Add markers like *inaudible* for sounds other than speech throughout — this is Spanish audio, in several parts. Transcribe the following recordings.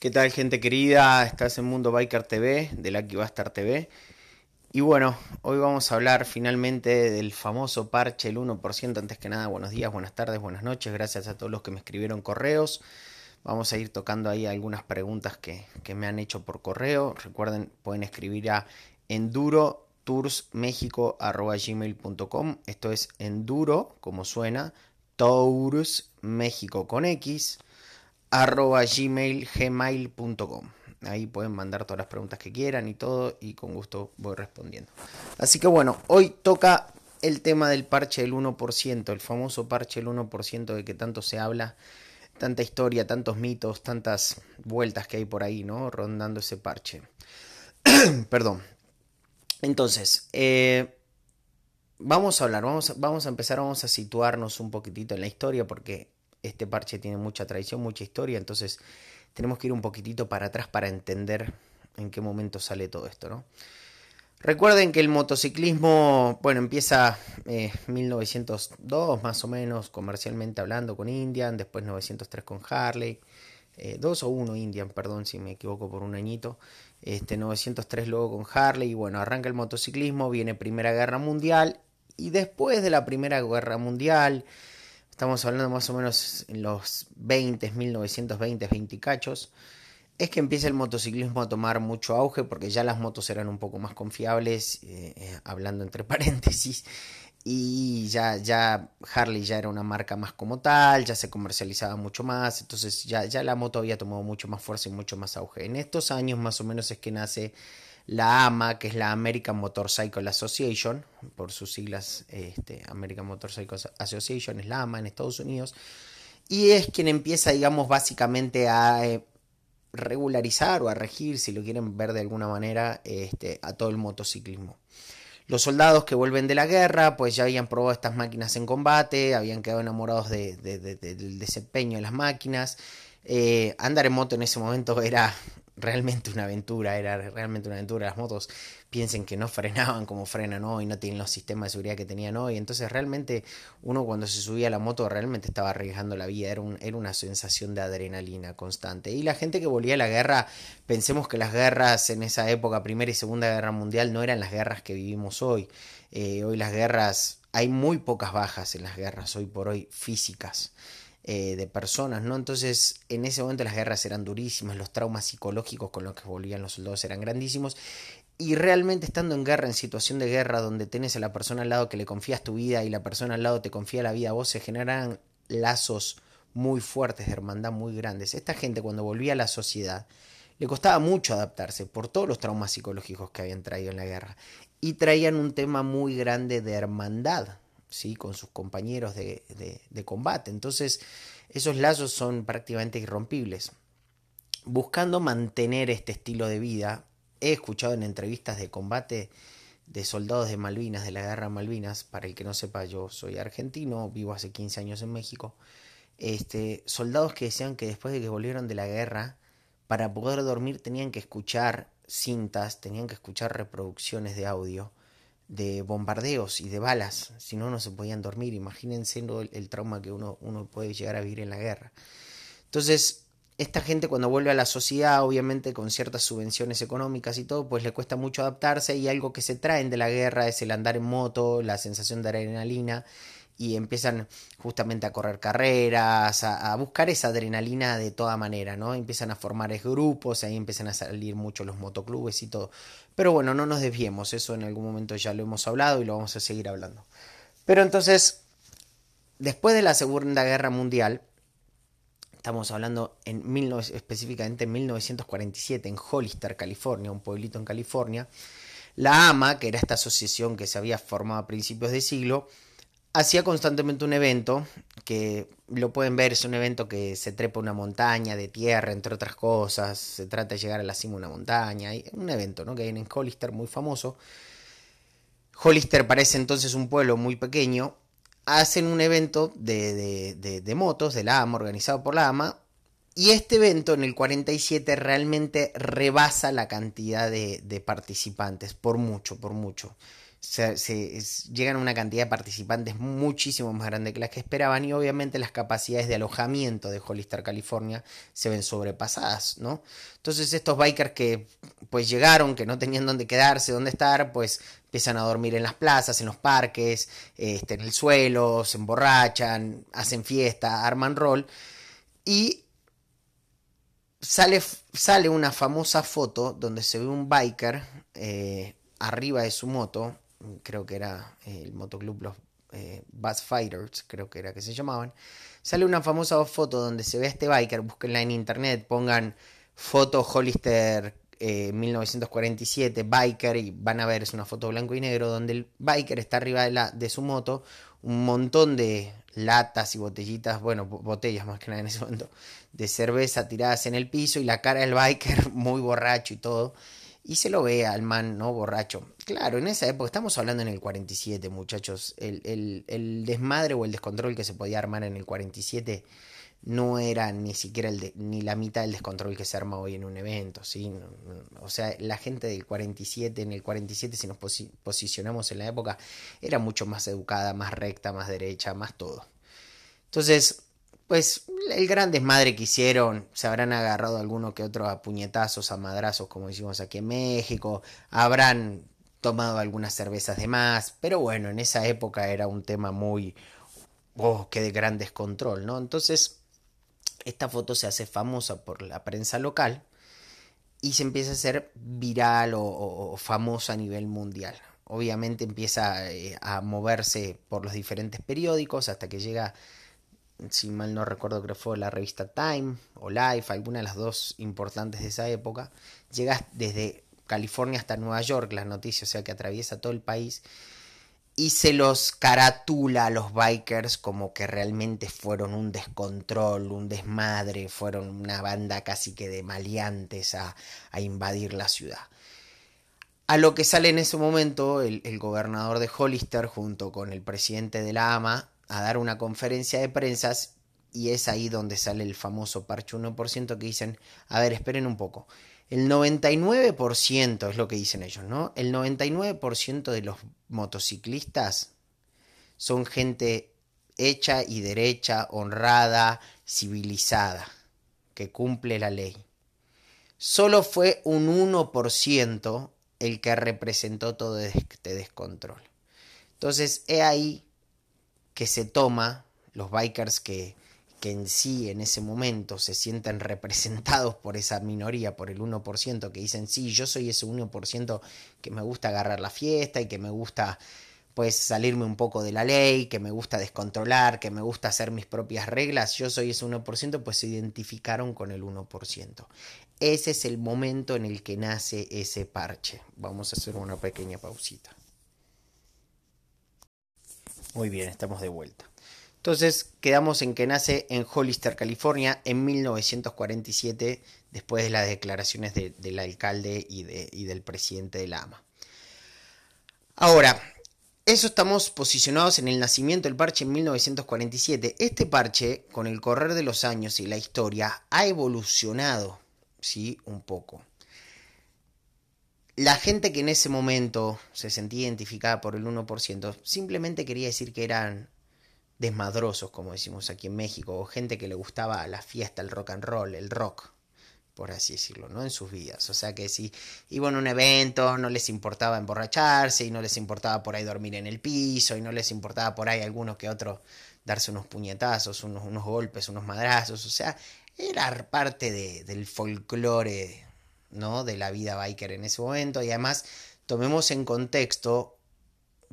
¿Qué tal gente querida? Estás en Mundo Biker TV, de Lucky Bastard TV. Y bueno, hoy vamos a hablar finalmente del famoso parche, el 1%. Antes que nada, buenos días, buenas tardes, buenas noches. Gracias a todos los que me escribieron correos. Vamos a ir tocando ahí algunas preguntas que, me han hecho por correo. Recuerden, pueden escribir a endurotoursmexico.gmail.com Esto es enduro, como suena, Tours México con X arroba gmail, gmail.com. Ahí pueden mandar todas las preguntas que quieran y todo y con gusto voy respondiendo. Así que bueno, hoy toca el tema del parche del 1%, el famoso parche del 1% de que tanto se habla, tanta historia, tantos mitos, tantas vueltas que hay por ahí, ¿no? Rondando ese parche. *clears throat* Perdón. Entonces, eh, vamos a hablar, vamos, vamos a empezar, vamos a situarnos un poquitito en la historia porque este parche tiene mucha tradición, mucha historia, entonces tenemos que ir un poquitito para atrás para entender en qué momento sale todo esto, ¿no? Recuerden que el motociclismo, bueno, empieza eh, 1902 más o menos, comercialmente hablando con Indian, después 903 con Harley, eh, dos o uno Indian, perdón si me equivoco por un añito, este 903 luego con Harley, y bueno, arranca el motociclismo, viene Primera Guerra Mundial, y después de la Primera Guerra Mundial, estamos hablando más o menos en los 20, 1920, 20 cachos, es que empieza el motociclismo a tomar mucho auge porque ya las motos eran un poco más confiables, eh, eh, hablando entre *laughs* paréntesis, y ya, ya Harley ya era una marca más como tal, ya se comercializaba mucho más, entonces ya, ya la moto había tomado mucho más fuerza y mucho más auge. En estos años más o menos es que nace la AMA, que es la American Motorcycle Association, por sus siglas este, American Motorcycle Association, es la AMA en Estados Unidos, y es quien empieza, digamos, básicamente a eh, regularizar o a regir, si lo quieren ver de alguna manera, este, a todo el motociclismo. Los soldados que vuelven de la guerra, pues ya habían probado estas máquinas en combate, habían quedado enamorados del desempeño de las máquinas. Eh, andar en moto en ese momento era realmente una aventura, era realmente una aventura. Las motos piensen que no frenaban como frenan hoy, no tienen los sistemas de seguridad que tenían hoy. Entonces realmente uno cuando se subía a la moto realmente estaba arriesgando la vida, era, era una sensación de adrenalina constante. Y la gente que volvía a la guerra, pensemos que las guerras en esa época, Primera y Segunda Guerra Mundial, no eran las guerras que vivimos hoy. Eh, hoy las guerras, hay muy pocas bajas en las guerras, hoy por hoy físicas. Eh, de personas, ¿no? Entonces, en ese momento las guerras eran durísimas, los traumas psicológicos con los que volvían los soldados eran grandísimos. Y realmente estando en guerra, en situación de guerra, donde tenés a la persona al lado que le confías tu vida y la persona al lado te confía la vida a vos, se generan lazos muy fuertes de hermandad, muy grandes. Esta gente cuando volvía a la sociedad, le costaba mucho adaptarse por todos los traumas psicológicos que habían traído en la guerra. Y traían un tema muy grande de hermandad, ¿sí? con sus compañeros de, de, combate. Entonces, esos lazos son prácticamente irrompibles. Buscando mantener este estilo de vida, he escuchado en entrevistas de combate de soldados de Malvinas, de la guerra Malvinas, para el que no sepa, yo soy argentino, vivo hace 15 años en México, este, soldados que decían que después de que volvieron de la guerra, para poder dormir tenían que escuchar cintas, tenían que escuchar reproducciones de audio de bombardeos y de balas, si no, no se podían dormir. Imagínense el, el, trauma que uno, uno puede llegar a vivir en la guerra. Entonces, esta gente cuando vuelve a la sociedad, obviamente con ciertas subvenciones económicas y todo, pues le cuesta mucho adaptarse y algo que se traen de la guerra es el andar en moto, la sensación de adrenalina y empiezan justamente a correr carreras, a, buscar esa adrenalina de toda manera, ¿no? Empiezan a formar grupos, ahí empiezan a salir mucho los motoclubes y todo. Pero bueno, no nos desviemos, eso en algún momento ya lo hemos hablado y lo vamos a seguir hablando. Pero entonces, después de la Segunda Guerra Mundial, estamos hablando en específicamente en 1947 en Hollister, California, un pueblito en California, la AMA, que era esta asociación que se había formado a principios de siglo, hacía constantemente un evento que lo pueden ver, es un evento que se trepa una montaña de tierra, entre otras cosas, se trata de llegar a la cima de una montaña, un evento ¿no? que hay en Hollister muy famoso. Hollister parece entonces un pueblo muy pequeño, hacen un evento de, de, de, motos de la AMA, organizado por la AMA, y este evento en el 47 realmente rebasa la cantidad de, de participantes, por mucho, por mucho se, llegan a una cantidad de participantes muchísimo más grande que las que esperaban y obviamente las capacidades de alojamiento de Hollister, California se ven sobrepasadas, ¿no? Entonces estos bikers que pues llegaron, que no tenían dónde quedarse, dónde estar, pues empiezan a dormir en las plazas, en los parques, este, en el suelo, se emborrachan, hacen fiesta, arman rol y sale, sale una famosa foto donde se ve un biker eh, arriba de su moto creo que era eh, el motoclub Los eh, Fighters, creo que era que se llamaban, sale una famosa foto donde se ve a este biker, búsquenla en internet, pongan foto Hollister 1947, eh, biker, y van a ver, es una foto blanco y negro, donde el biker está arriba de, la, de su moto, un montón de latas y botellitas, bueno, botellas más que nada en ese momento, de cerveza tiradas en el piso y la cara del biker *laughs* muy borracho y todo y se lo ve al man, ¿no? Borracho. Claro, en esa época, estamos hablando en el 47, muchachos, el, el, desmadre o el descontrol que se podía armar en el 47 no era ni siquiera el ni la mitad del descontrol que se arma hoy en un evento, ¿sí? O sea, la gente del 47, en el 47, si nos posicionamos en la época, era mucho más educada, más recta, más derecha, más todo. Entonces, pues el gran desmadre que hicieron, se habrán agarrado alguno que otro a puñetazos, a madrazos, como decimos aquí en México, habrán tomado algunas cervezas de más, pero bueno, en esa época era un tema muy, oh, que de gran descontrol, ¿no? Entonces, esta foto se hace famosa por la prensa local y se empieza a hacer viral o, famosa a nivel mundial. Obviamente empieza eh, a moverse por los diferentes periódicos hasta que llega si mal no recuerdo creo que fue la revista Time o Life, alguna de las dos importantes de esa época, llega desde California hasta Nueva York las noticias, o sea que atraviesa todo el país y se los caratula a los bikers como que realmente fueron un descontrol, un desmadre, fueron una banda casi que de maleantes a, invadir la ciudad. A lo que sale en ese momento el, el gobernador de Hollister junto con el presidente de la AMA a dar una conferencia de prensas y es ahí donde sale el famoso parche 1% que dicen, a ver, esperen un poco. El 99% es lo que dicen ellos, ¿no? El 99% de los motociclistas son gente hecha y derecha, honrada, civilizada, que cumple la ley. Solo fue un 1% el que representó todo este descontrol. Entonces, he ahí que se toma, los bikers que, que en sí en ese momento se sienten *laughs* representados por esa minoría, por el 1%, que dicen, sí, yo soy ese 1% que me gusta agarrar la fiesta y que me gusta pues salirme un poco de la ley, que me gusta descontrolar, que me gusta hacer mis propias reglas, yo soy ese 1%, pues se identificaron con el 1%. Ese es el momento en el que nace ese parche. Vamos a hacer una pequeña pausita. Muy bien, estamos de vuelta. Entonces quedamos en que nace en Hollister, California, en 1947, después de las declaraciones del alcalde y, del presidente de la AMA. Ahora, eso estamos posicionados en el nacimiento del parche en 1947. Este parche, con el correr de los años y la historia, ha evolucionado, ¿sí? Un poco la gente que en ese momento se sentía identificada por el 1% simplemente quería decir que eran desmadrosos, como decimos aquí en México, o gente que le gustaba la fiesta, el rock and roll, el rock, por así decirlo, ¿no? En sus vidas. O sea que si iban a un evento, no les importaba emborracharse y no les importaba por ahí dormir en el piso y no les importaba por ahí alguno que otro darse unos puñetazos, unos, unos golpes, unos madrazos. O sea, era parte de, del folclore ¿no? de la vida biker en ese momento y además tomemos en contexto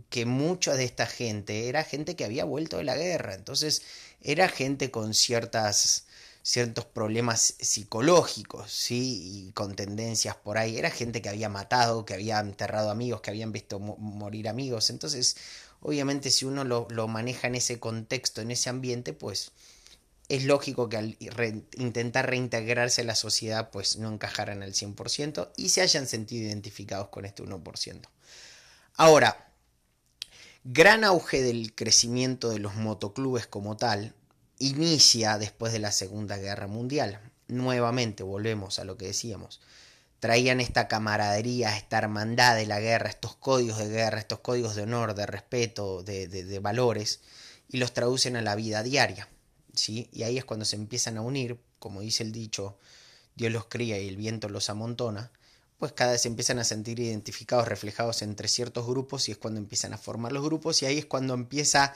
que mucha de esta gente era gente que había vuelto de la guerra, entonces era gente con ciertas ciertos problemas psicológicos, ¿sí? Y con tendencias por ahí. Era gente que había matado, que había enterrado amigos, que habían visto morir amigos. Entonces, obviamente, si uno lo, lo, maneja en ese contexto, en ese ambiente, pues es lógico que al intentar reintegrarse a la sociedad pues no encajaran al 100% y se hayan sentido identificados con este 1%. Ahora, gran auge del crecimiento de los motoclubes como tal inicia después de la Segunda Guerra Mundial. Nuevamente volvemos a lo que decíamos. traían esta camaradería, esta hermandad de la guerra, estos códigos de guerra, estos códigos de honor, de respeto, de, de, valores, y los traducen a la vida diaria. ¿Sí? Y ahí es cuando se empiezan a unir, como dice el dicho, Dios los cría y el viento los amontona, pues cada vez se empiezan a sentir identificados, reflejados entre ciertos grupos y es cuando empiezan a formar los grupos y ahí es cuando empieza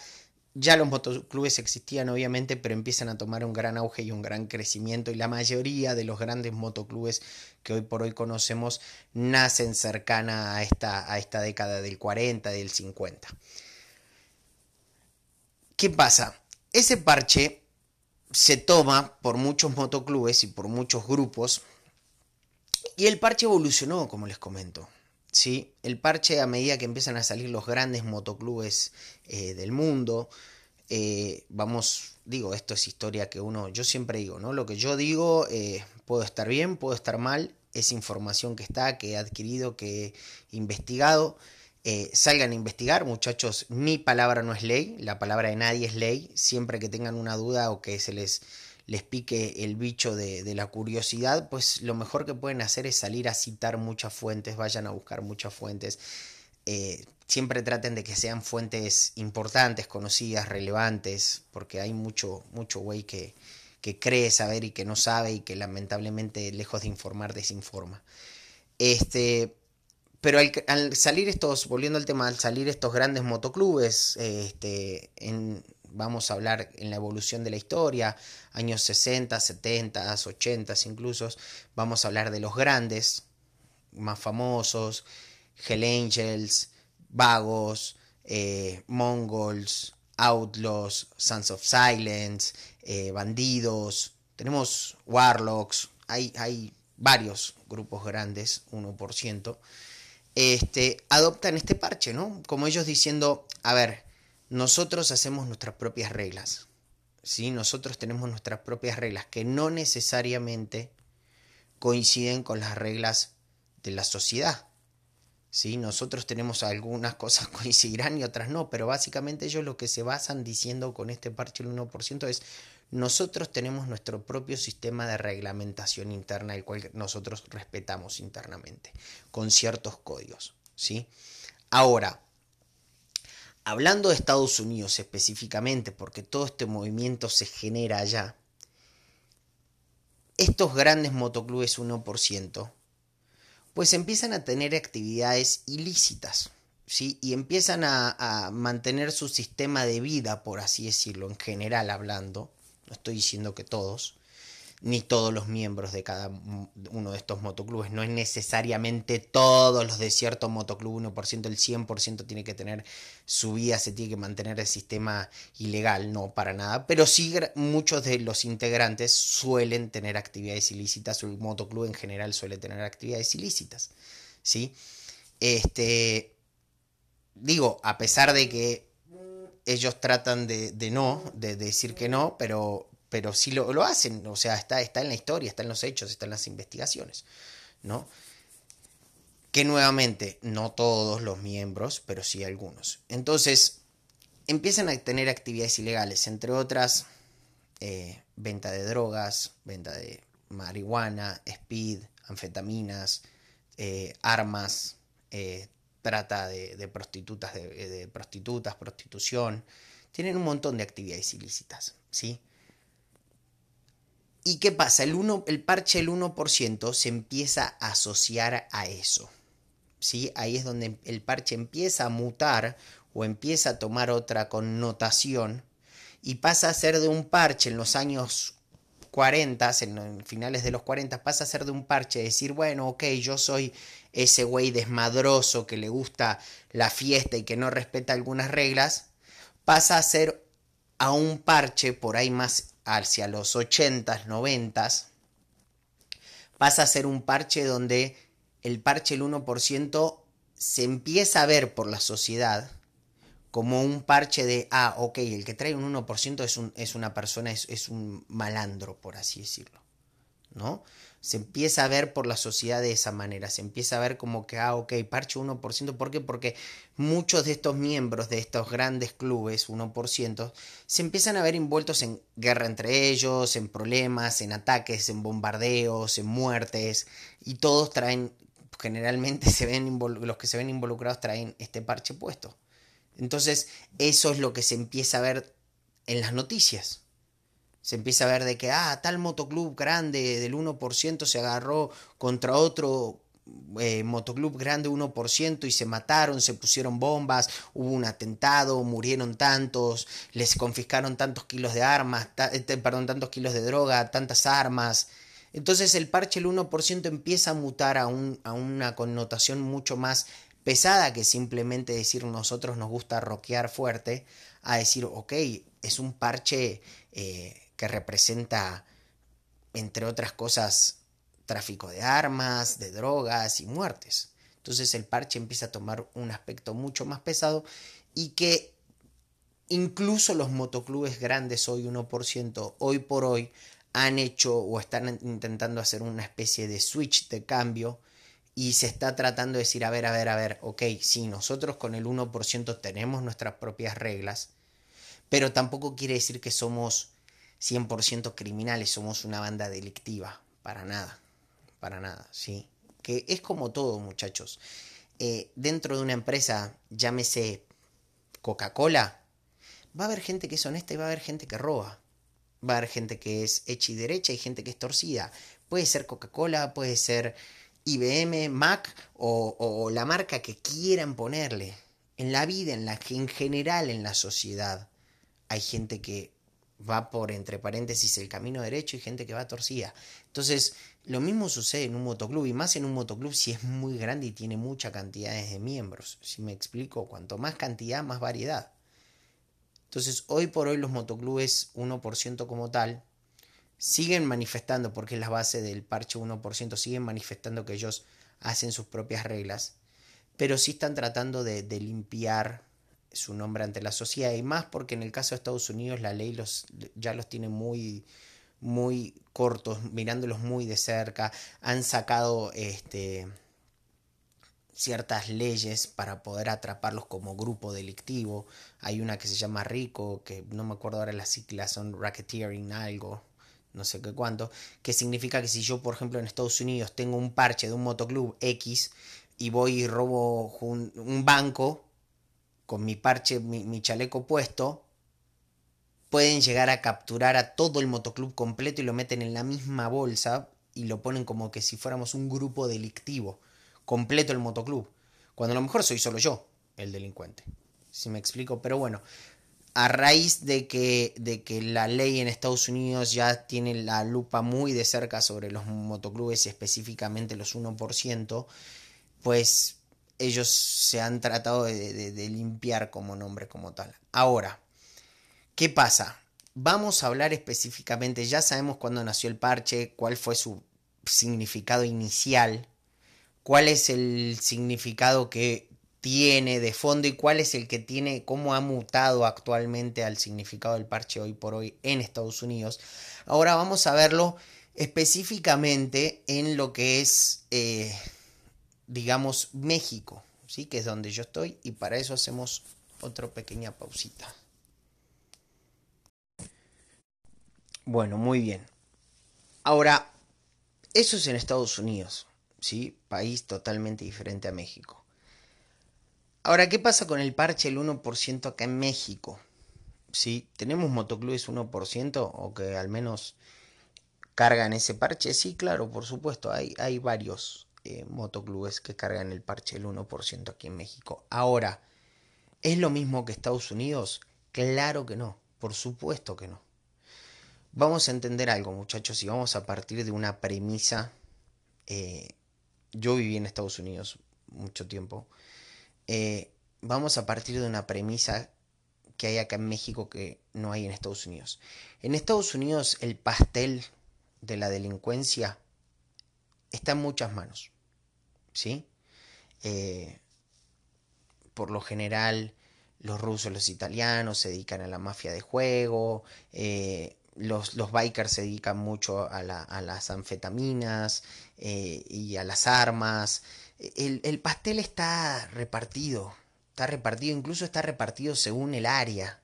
ya los motoclubes existían obviamente, pero empiezan a tomar un gran auge y un gran crecimiento y la mayoría de los grandes motoclubes que hoy por hoy conocemos nacen cercana a esta, a esta década del 40, del 50. ¿Qué pasa? Ese parche se toma por muchos motoclubes y por muchos grupos y el parche evolucionó, como les comento. ¿sí? El parche a medida que empiezan a salir los grandes motoclubes eh, del mundo, eh, vamos, digo, esto es historia que uno, yo siempre digo, ¿no? Lo que yo digo, eh, puedo estar bien, puedo estar mal, es información que está, que he adquirido, que he investigado. Salgan a investigar, muchachos, mi palabra no es ley, la palabra de nadie es ley, siempre que tengan una duda o que se les les pique el bicho de, la curiosidad, pues lo mejor que pueden hacer es salir a citar muchas fuentes, vayan a buscar muchas fuentes. Eh, siempre traten de que sean fuentes importantes, conocidas, relevantes, porque hay mucho, mucho güey que, que cree saber y que no sabe y que lamentablemente lejos de informar desinforma. Este, pero al, salir estos, volviendo al tema, al salir estos grandes motoclubes, este, en, vamos a hablar en la evolución de la historia, años 60, 70, 80 incluso, vamos a hablar de los grandes, más famosos, Hell Angels, Vagos, eh, Mongols, Outlaws, Sons of Silence, eh, Bandidos, tenemos Warlocks, hay, hay varios grupos grandes, 1%, este, adoptan este parche, ¿no? Como ellos diciendo, a ver, nosotros hacemos nuestras propias reglas. ¿sí? Nosotros tenemos nuestras propias reglas que no necesariamente coinciden con las reglas de la sociedad. ¿sí? Nosotros tenemos algunas cosas *laughs* coincidirán y otras no, pero básicamente ellos lo que se basan diciendo con este parche del 1% es nosotros tenemos nuestro propio sistema de reglamentación interna, el cual nosotros respetamos internamente, con ciertos códigos. ¿sí? Ahora, hablando de Estados Unidos específicamente, porque todo este movimiento se genera allá, estos grandes motoclubes 1%, pues empiezan a tener actividades ilícitas, ¿sí? Y empiezan a, a mantener su sistema de vida, por así decirlo, en general hablando, no estoy diciendo que todos, ni todos los miembros de cada uno de estos motoclubes. No es necesariamente todos los de cierto motoclub 1%, el 100% tiene que tener su vida, se tiene que mantener el sistema ilegal, no para nada. Pero sí muchos de los integrantes suelen tener actividades ilícitas, el motoclub en general suele tener actividades ilícitas. ¿sí? Este, digo, a pesar de que ellos tratan de, de no, de decir que no, pero pero sí lo, lo, hacen, o sea, está, está en la historia, está en los hechos, está en las investigaciones, ¿no? Que nuevamente, no todos los miembros, pero sí algunos. Entonces, empiezan a tener actividades ilegales, entre otras, eh, venta de drogas, venta de marihuana, speed, anfetaminas, eh, armas, eh, trata de, de prostitutas, de, prostitutas, prostitución. Tienen un montón de actividades ilícitas, ¿sí? ¿Y qué pasa? El, uno, el parche del 1% se empieza a asociar a eso. ¿sí? Ahí es donde el parche empieza a mutar o empieza a tomar otra connotación y pasa a ser de un parche en los años 40, en, finales de los 40, pasa a ser de un parche, decir, bueno, ok, yo soy ese güey desmadroso que le gusta la fiesta y que no respeta algunas reglas, pasa a ser a un parche por ahí más hacia los 80s, 90s, pasa a ser un parche donde el parche el 1% se empieza a ver por la sociedad como un parche de, ah, ok, el que trae un 1% es, un, es una persona, es, es un malandro, por así decirlo. ¿no? Se empieza a ver por la sociedad de esa manera, se empieza a ver como que, ah, ok, parche 1%, ¿por qué? Porque muchos de estos miembros de estos grandes clubes, 1%, se empiezan a ver envueltos en guerra entre ellos, en problemas, en ataques, en bombardeos, en muertes, y todos traen, generalmente *laughs* se ven los que se ven involucrados traen este parche puesto. Entonces, eso es lo que se empieza a ver en las noticias. Se empieza a ver de que, ah, tal motoclub grande del 1% se agarró contra otro eh, motoclub grande 1% y se mataron, se pusieron bombas, hubo un atentado, murieron tantos, les confiscaron tantos kilos de armas, eh, perdón, tantos kilos de droga, tantas armas. Entonces el parche el 1% empieza a mutar a, un, a una connotación mucho más pesada que simplemente decir nosotros nos gusta rockear fuerte, a decir, ok, es un parche eh, que representa, entre otras cosas, tráfico de armas, de drogas y muertes. Entonces el parche empieza a tomar un aspecto mucho más pesado y que incluso los motoclubes grandes hoy 1%, hoy por hoy, han hecho o están intentando hacer una especie de switch de cambio y se está tratando de decir, a ver, a ver, a ver, ok, sí, nosotros con el 1% tenemos nuestras propias reglas, pero tampoco quiere decir que somos 100% criminales, somos una banda delictiva, para nada, para nada, ¿sí? Que es como todo, muchachos. Eh, dentro de una empresa, llámese Coca-Cola, va a haber gente que es honesta y va a haber gente que roba. Va a haber gente que es hecha y derecha y gente que es torcida. Puede ser Coca-Cola, puede ser IBM, Mac o, o, la marca que quieran ponerle. En la vida, en la en general en la sociedad, hay gente que va por, entre paréntesis, el camino derecho y gente que va torcida. Entonces, lo mismo sucede en un motoclub, y más en un motoclub si es muy grande y tiene muchas cantidades de miembros. Si me explico, cuanto más cantidad, más variedad. Entonces, hoy por hoy los motoclubes 1% como tal siguen manifestando, porque es la base del parche 1%, siguen manifestando que ellos hacen sus propias reglas, pero sí están tratando de, de limpiar su nombre ante la sociedad y más porque en el caso de Estados Unidos la ley los, ya los tiene muy muy cortos, mirándolos muy de cerca, han sacado este, ciertas leyes para poder atraparlos como grupo delictivo. Hay una que se llama RICO, que no me acuerdo ahora las siglas, son racketeering algo, no sé qué cuánto, que significa que si yo, por ejemplo, en Estados Unidos tengo un parche de un motoclub X y voy y robo un, banco, con mi parche, mi, chaleco puesto, pueden llegar a capturar a todo el motoclub completo y lo meten en la misma bolsa y lo ponen como que si fuéramos un grupo delictivo, completo el motoclub, cuando a lo mejor soy solo yo, el delincuente. Si me explico, pero bueno, a raíz de que, de que la ley en Estados Unidos ya tiene la lupa muy de cerca sobre los motoclubes y específicamente los 1%, pues ellos se han tratado de, limpiar como nombre como tal. Ahora, ¿qué pasa? Vamos a hablar específicamente, ya sabemos cuándo nació el parche, cuál fue su significado inicial, cuál es el significado que tiene de fondo y cuál es el que tiene, cómo ha mutado actualmente al significado del parche hoy por hoy en Estados Unidos. Ahora vamos a verlo específicamente en lo que es eh, digamos, México, ¿sí? que es donde yo estoy, y para eso hacemos otra pequeña pausita. Bueno, muy bien. Ahora, eso es en Estados Unidos, ¿sí? País totalmente diferente a México. Ahora, ¿qué pasa con el parche el 1% acá en México? ¿Sí? ¿Tenemos motoclubes 1% o que al menos cargan ese parche? Sí, claro, por supuesto, hay, hay varios eh, motoclubes que cargan el parche del 1% aquí en México. Ahora, ¿es lo mismo que Estados Unidos? Claro que no, por supuesto que no. Vamos a entender algo, muchachos, y vamos a partir de una premisa. Eh, yo viví en Estados Unidos mucho tiempo. Eh, vamos a partir de una premisa que hay acá en México que no hay en Estados Unidos. En Estados Unidos el pastel de la delincuencia está en muchas manos. ¿Sí? Eh, por lo general, los rusos, los italianos se dedican a la mafia de juego, eh, los, los, bikers se dedican mucho a, las anfetaminas y a las armas. El, el, pastel está repartido, está repartido, incluso está repartido según el área.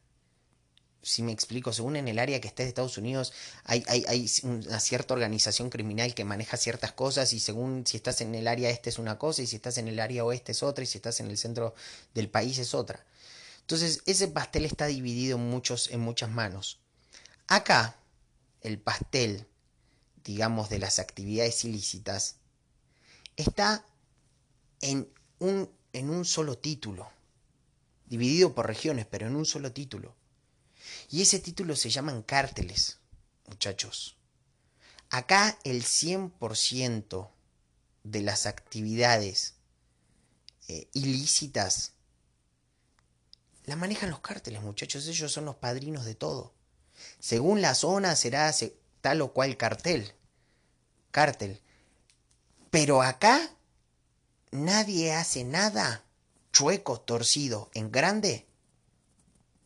Si me explico, según en el área que esté de Estados Unidos, hay, hay, hay, una cierta organización criminal que maneja ciertas cosas y según si estás en el área este es una cosa y si estás en el área oeste es otra y si estás en el centro del país es otra. Entonces, ese pastel está dividido en, muchos, en muchas manos. Acá, el pastel, digamos, de las actividades ilícitas, está en un, en un solo título, dividido por regiones, pero en un solo título. Y ese título se llaman cárteles, muchachos. Acá el 100% de las actividades eh, ilícitas la manejan los cárteles, muchachos. Ellos son los padrinos de todo. Según la zona será tal o cual cartel. Cártel. Pero acá nadie hace nada chueco, torcido, en grande,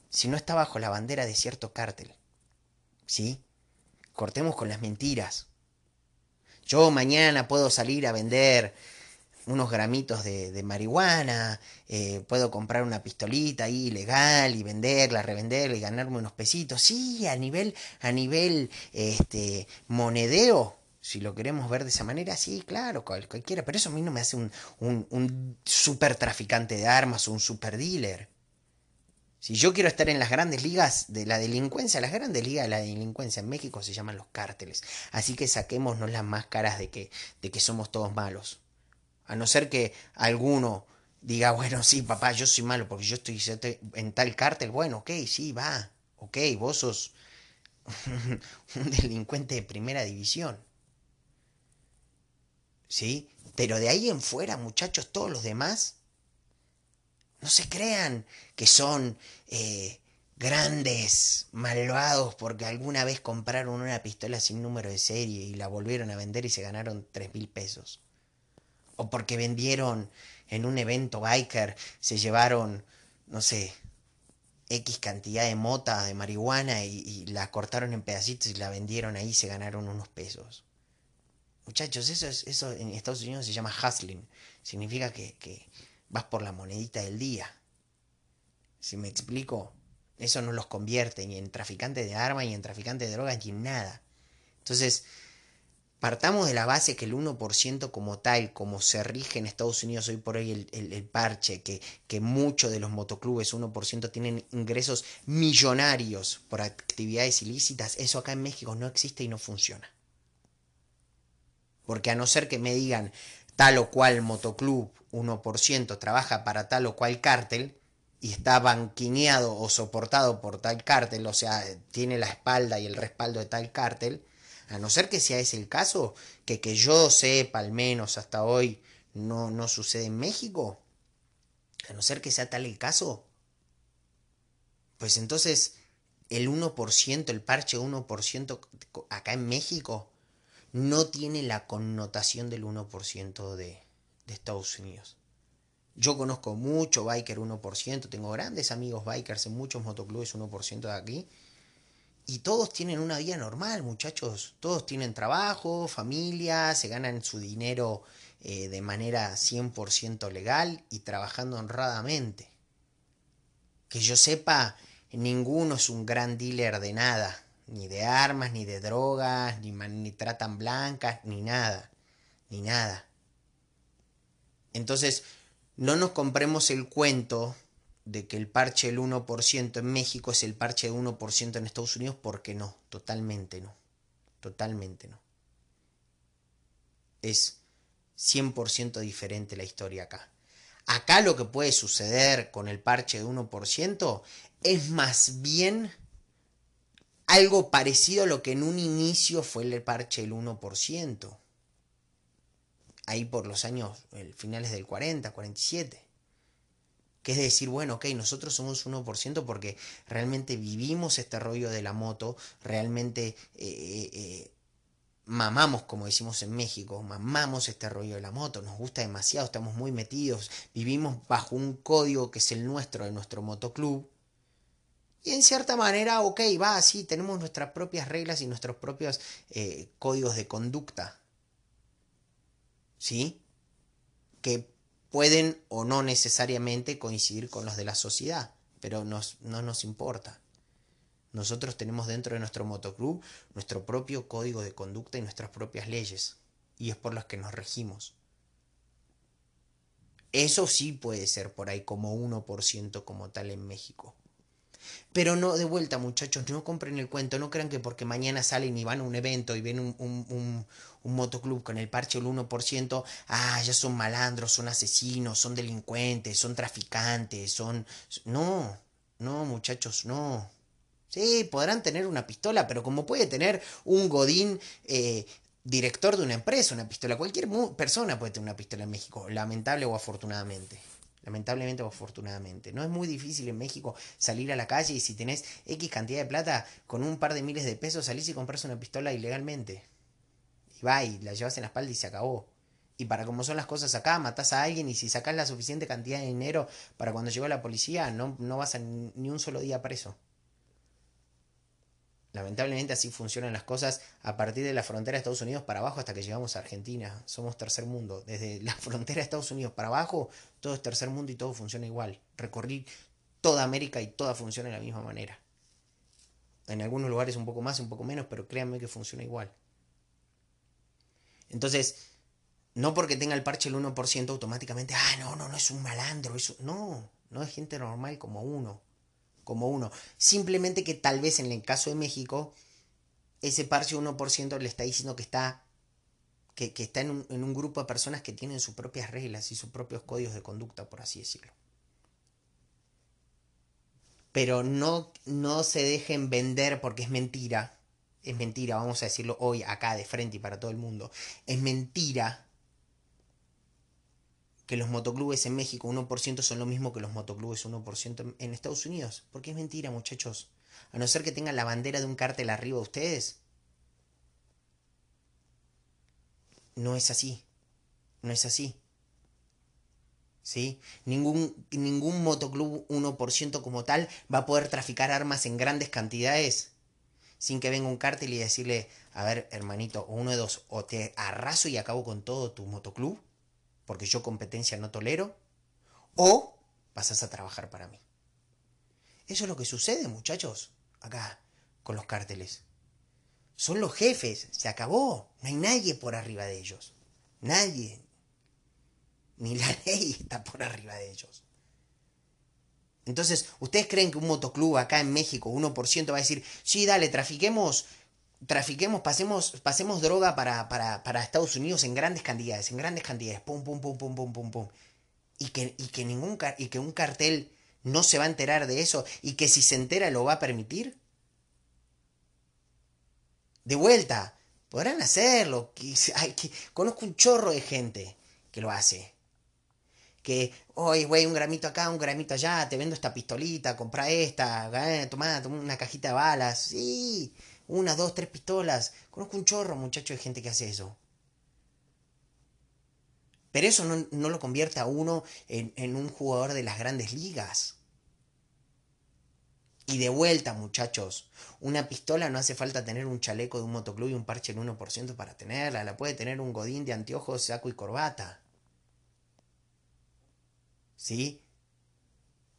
si no está bajo la bandera de cierto cártel. ¿Sí? Cortemos con las mentiras. Yo mañana puedo salir a vender unos gramitos de, marihuana, eh, puedo comprar una pistolita ahí legal y venderla, revenderla y ganarme unos pesitos. Sí, a nivel, a nivel este, monedeo, si lo queremos ver de esa manera, sí, claro, cualquiera, pero eso a mí no me hace un, un, super traficante de armas o un super dealer. Si yo quiero estar en las grandes ligas de la delincuencia, las grandes ligas de la delincuencia en México se llaman los cárteles. Así que saquémonos las máscaras de que, de que somos todos malos. A no ser que alguno diga, bueno, sí, papá, yo soy malo porque yo estoy en tal cártel. Bueno, ok, sí, va. Ok, vos sos *laughs* un delincuente de primera división. ¿Sí? Pero de ahí en fuera, muchachos, todos los demás, no se crean que son eh, grandes malvados porque alguna vez compraron una pistola sin número de serie y la volvieron a vender y se ganaron tres mil pesos o porque vendieron en un evento biker, se llevaron, no sé, X cantidad de mota, de marihuana y, la cortaron en pedacitos y la vendieron ahí y se ganaron unos pesos. Muchachos, eso, es, eso en Estados Unidos se llama hustling. Significa que, que vas por la monedita del día. Si me explico, eso no los convierte ni en traficantes de armas, ni en traficantes de drogas, ni en nada. Entonces, Partamos de la base que el 1% como tal, como se rige en Estados Unidos hoy por hoy el, parche, que, que muchos de los motoclubes 1% tienen ingresos millonarios por actividades ilícitas, eso acá en México no existe y no funciona. Porque a no ser que me digan tal o cual motoclub 1% trabaja para tal o cual cártel y está banquineado o soportado por tal cártel, o sea, tiene la espalda y el respaldo de tal cártel, a no ser que sea ese el caso, que que yo sepa al menos hasta hoy no, no sucede en México, a no ser que sea tal el caso, pues entonces el 1%, el parche 1% acá en México, no tiene la connotación del 1% de, de Estados Unidos. Yo conozco mucho biker 1%, tengo grandes amigos bikers en muchos motoclubes 1% de aquí, y todos tienen una vida normal, muchachos. Todos tienen trabajo, familia, se ganan su dinero eh, de manera 100% legal y trabajando honradamente. Que yo sepa, ninguno es un gran dealer de nada, ni de armas, ni de drogas, ni, ni tratan blancas, ni nada, ni nada. Entonces, no nos compremos el cuento de que el parche del 1% en México es el parche del 1% en Estados Unidos, porque no, totalmente no, totalmente no. Es 100% diferente la historia acá. Acá lo que puede suceder con el parche de 1% es más bien algo parecido a lo que en un inicio fue el parche del 1%. Ahí por los años finales del 40, 47 que es decir, bueno, ok, nosotros somos 1% porque realmente vivimos este rollo de la moto, realmente eh, eh, eh, mamamos, como decimos en México, mamamos este rollo de la moto, nos gusta demasiado, estamos muy metidos, vivimos bajo un código que es el nuestro, de nuestro motoclub, Y en cierta manera, ok, va así, tenemos nuestras propias reglas y nuestros propios eh, códigos de conducta. ¿Sí? Que pueden o no necesariamente coincidir con los de la sociedad, pero no nos importa. Nosotros tenemos dentro de nuestro motoclub nuestro propio código de conducta y nuestras propias leyes, y es por las que nos regimos. Eso sí puede ser por ahí como 1% como tal en México. Pero no, de vuelta muchachos, no compren el cuento, no crean que porque mañana salen y van a un evento y ven un, un, un, motoclub con el parche del 1%, ah, ya son malandros, son asesinos, son delincuentes, son traficantes, son... No, no muchachos, no. Sí, podrán tener una pistola, pero como puede tener un Godín eh, director de una empresa una pistola, cualquier persona puede tener una pistola en México, lamentable o afortunadamente. Lamentablemente o afortunadamente. No es muy difícil en México salir a la calle y si tenés X cantidad de plata, con un par de miles de pesos salís y compras una pistola ilegalmente. Y va y la llevas en la espalda y se acabó. Y para como son las cosas acá, matás a alguien y si sacás la suficiente cantidad de dinero para cuando llegó la policía, no, no vas a ni un solo día preso. Lamentablemente así funcionan las cosas a partir de la frontera de Estados Unidos para abajo hasta que llegamos a Argentina. Somos tercer mundo. Desde *laughs* la frontera de Estados Unidos para abajo, todo es tercer mundo y todo funciona igual. Recorrí toda América y toda funciona de la misma manera. En algunos lugares un poco más, un poco menos, pero créanme que funciona igual. Entonces, no porque tenga el parche el 1% automáticamente, ah, no, no, no es un malandro, eso no, no es gente normal como uno como uno. Simplemente que tal vez en el caso de México, ese parche 1% le está diciendo que está, que, está en un, en un grupo de personas que tienen sus propias reglas y sus propios códigos de conducta, por así decirlo. Pero no, no se dejen vender porque es mentira. Es mentira, vamos a decirlo hoy acá de frente y para todo el mundo. Es mentira que los motoclubes en México 1% son lo mismo que los motoclubes 1% en Estados Unidos. Porque es mentira, muchachos. A no ser que tengan la bandera de un cártel arriba de ustedes. No es así. No es así. ¿Sí? Ningún, ningún motoclub 1% como tal va a poder traficar armas en grandes cantidades sin que venga un cártel y decirle, a ver, hermanito, uno de dos, o te arraso y acabo con todo tu motoclub, porque yo competencia no tolero, o pasas a trabajar para mí. Eso es lo que sucede, muchachos, acá con los cárteles. Son los jefes, se acabó, no hay nadie por arriba de ellos. Nadie. Ni la *laughs* ley está por arriba de ellos. Entonces, ¿ustedes creen que un motoclub acá en México, 1%, va a decir, sí, dale, trafiquemos trafiquemos, pasemos, pasemos droga para, para, para, Estados Unidos en grandes cantidades, en grandes cantidades, pum, pum, pum, pum, pum, pum, pum. Y que, y que, ningún, y que un cartel no se va a enterar de eso y que si se entera lo va a permitir. De vuelta, podrán hacerlo. Que, que, conozco un chorro de gente que lo hace. Que, oye, güey, un gramito acá, un gramito allá, te vendo esta pistolita, compra esta, eh, toma una cajita de balas. Sí, una, dos, tres pistolas. Conozco un chorro, muchacho, de gente que hace eso. Pero eso no, lo convierte a uno en, en, un jugador de las grandes ligas. Y de vuelta, muchachos, una pistola no hace falta tener un chaleco de un motoclub y un parche del 1% para tenerla. La puede tener un godín de anteojos, saco y corbata. ¿Sí?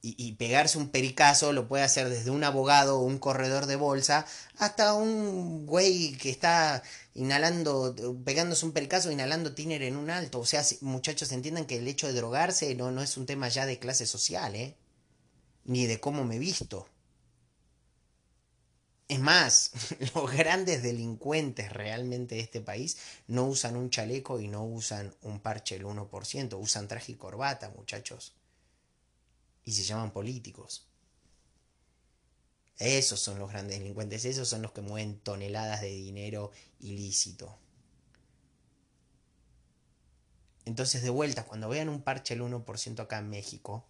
Y, pegarse un pericazo lo puede hacer desde un abogado o un corredor de bolsa hasta un güey que está inhalando, pegándose un pericazo, inhalando tiner en un alto. O sea, muchachos entiendan que el hecho de drogarse no, no es un tema ya de clase social, ¿eh? Ni de cómo me visto. Es más, *laughs* los grandes delincuentes realmente de este país no usan un chaleco y no usan un parche el 1%, usan traje y corbata, muchachos y se llaman políticos. Esos son los grandes delincuentes, esos son los que mueven toneladas de dinero ilícito. Entonces, de vuelta, cuando vean un parche del 1% acá en México,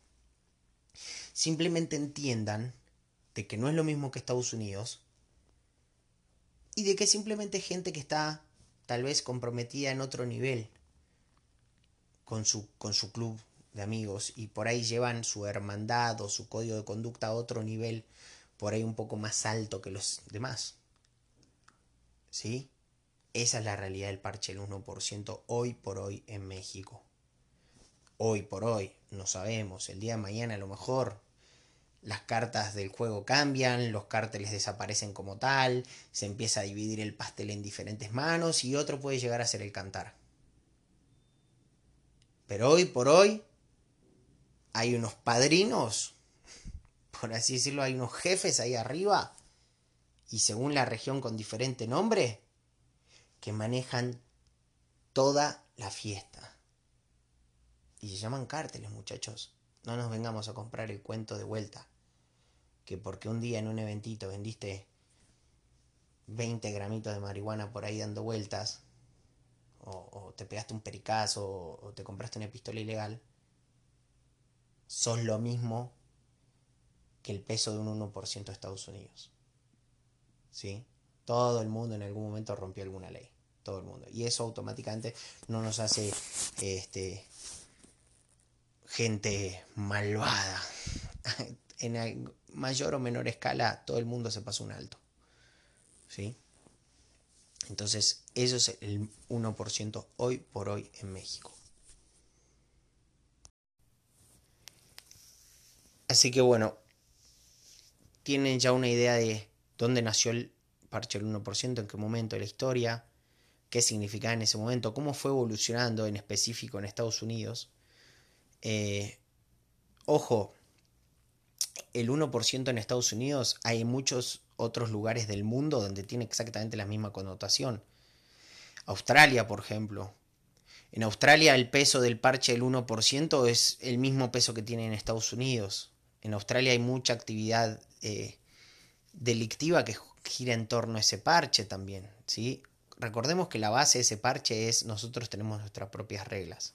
simplemente entiendan de que no es lo mismo que Estados Unidos y de que simplemente gente que está tal vez comprometida en otro nivel con su, con su club de amigos y por ahí llevan su hermandad o su código de conducta a otro nivel por ahí un poco más alto que los demás. ¿Sí? Esa es la realidad del parche del 1% hoy por hoy en México. Hoy por hoy, no sabemos, el día de mañana a lo mejor las cartas del juego cambian, los cárteles desaparecen como tal, se empieza a dividir el pastel en diferentes manos y otro puede llegar a ser el cantar. Pero hoy por hoy hay unos padrinos, por así decirlo, hay unos jefes ahí arriba y según la región con diferente nombre que manejan toda la fiesta. Y se llaman cárteles, muchachos. No nos vengamos a comprar el cuento de vuelta. Que porque un día en un eventito vendiste 20 gramitos de marihuana por ahí dando vueltas, o, te pegaste un pericazo, o, o te compraste una pistola ilegal, sos lo mismo que el peso de un 1% de Estados Unidos. ¿Sí? Todo el mundo en algún momento rompió alguna ley. Todo el mundo. Y eso automáticamente no nos hace este, gente malvada. *laughs* en mayor o menor escala, todo el mundo se pasó un alto. ¿Sí? Entonces, eso es el 1% hoy por hoy en México. Así que bueno, tienen ya una idea de dónde nació el parche del 1%, en qué momento de la historia, qué significaba en ese momento, cómo fue evolucionando en específico en Estados Unidos. Eh, ojo, el 1% en Estados Unidos hay muchos otros lugares del mundo donde tiene exactamente la misma connotación. Australia, por ejemplo. En Australia el peso del parche del 1% es el mismo peso que tiene en Estados Unidos. En Australia hay mucha actividad eh, delictiva que gira en torno a ese parche también, ¿sí? Recordemos que la base de ese parche es nosotros tenemos nuestras propias reglas.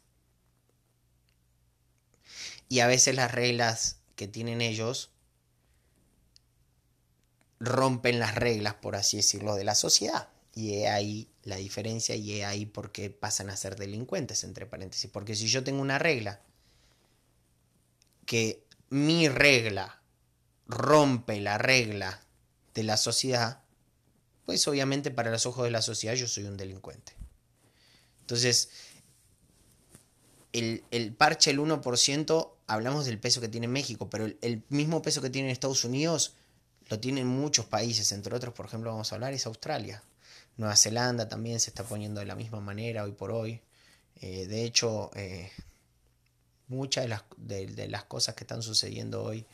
Y a veces las reglas que tienen ellos rompen las reglas, por así decirlo, de la sociedad. Y he ahí la diferencia y he ahí por qué pasan a ser delincuentes, entre paréntesis. Porque si yo tengo una regla que mi regla rompe la regla de la sociedad, pues obviamente para los ojos de la sociedad yo soy un delincuente. Entonces, el, parche, el 1%, hablamos del peso que tiene México, pero el, mismo peso que tiene Estados Unidos lo tienen muchos países, entre otros, por ejemplo, vamos a hablar, es Australia. Nueva Zelanda también se está poniendo de la misma manera hoy por hoy. Eh, de hecho, eh, muchas de las, de las cosas que están sucediendo hoy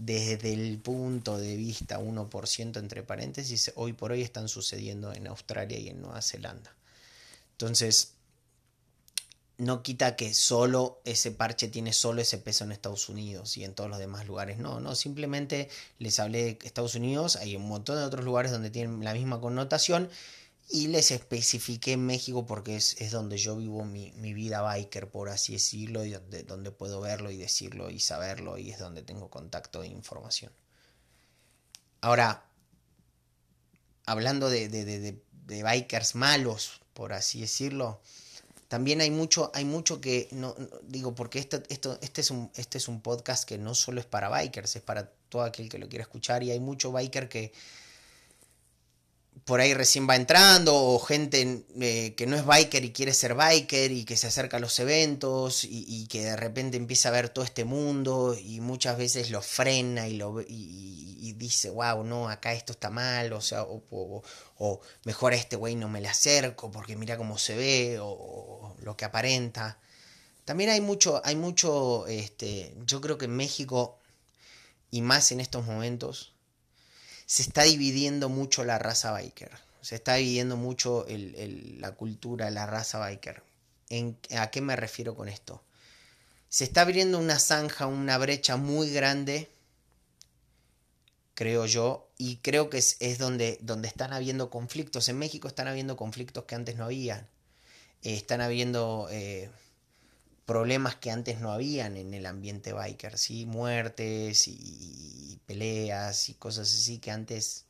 desde el punto de vista 1% entre paréntesis, hoy por hoy están sucediendo en Australia y en Nueva Zelanda. Entonces, no quita que solo ese parche tiene solo ese peso en Estados Unidos y en todos los demás lugares. No, no, simplemente les hablé de Estados Unidos, hay un montón de otros lugares donde tienen la misma connotación y les especifiqué México porque es, donde yo vivo mi, vida biker, por así decirlo, y donde, donde, puedo verlo y decirlo y saberlo, y es donde tengo contacto e información. Ahora, hablando de, de, bikers malos, por así decirlo, también hay mucho, hay mucho que no, digo, porque esto, esto, este, es un, este es un podcast que no solo es para bikers, es para todo aquel que lo quiera escuchar, y hay mucho biker que por ahí recién va entrando o gente eh, que no es biker y quiere ser biker y que se acerca a los eventos y, que de repente empieza a ver todo este mundo y muchas veces lo frena y, lo, y, dice, wow, no, acá esto está mal, o sea, o, mejor a este güey no me le acerco porque mira cómo se ve o, lo que aparenta. También hay mucho, hay mucho, este, yo creo que en México y más en estos momentos, se está dividiendo mucho la raza biker. Se está dividiendo mucho la cultura, la raza biker. ¿En, ¿A qué me refiero con esto? Se está abriendo una zanja, una brecha muy grande, creo yo, y creo que es, donde, donde están habiendo conflictos. En México están habiendo conflictos que antes no habían. Eh, están habiendo eh, problemas que antes no habían en el ambiente biker, ¿sí? muertes y, peleas y cosas así que antes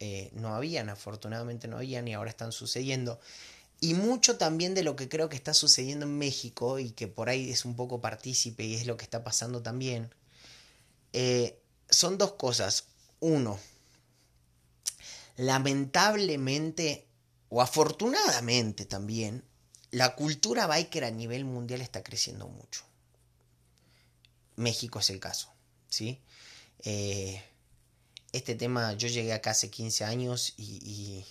eh, no habían, afortunadamente no habían y ahora están sucediendo. Y mucho también de lo que creo que está sucediendo en México y que por ahí es un poco partícipe y es lo que está pasando también, eh, son dos cosas. uno, lamentablemente, o afortunadamente también, la cultura biker a nivel mundial está creciendo mucho. México es el caso, ¿sí? Eh, este tema, yo llegué acá hace 15 años y,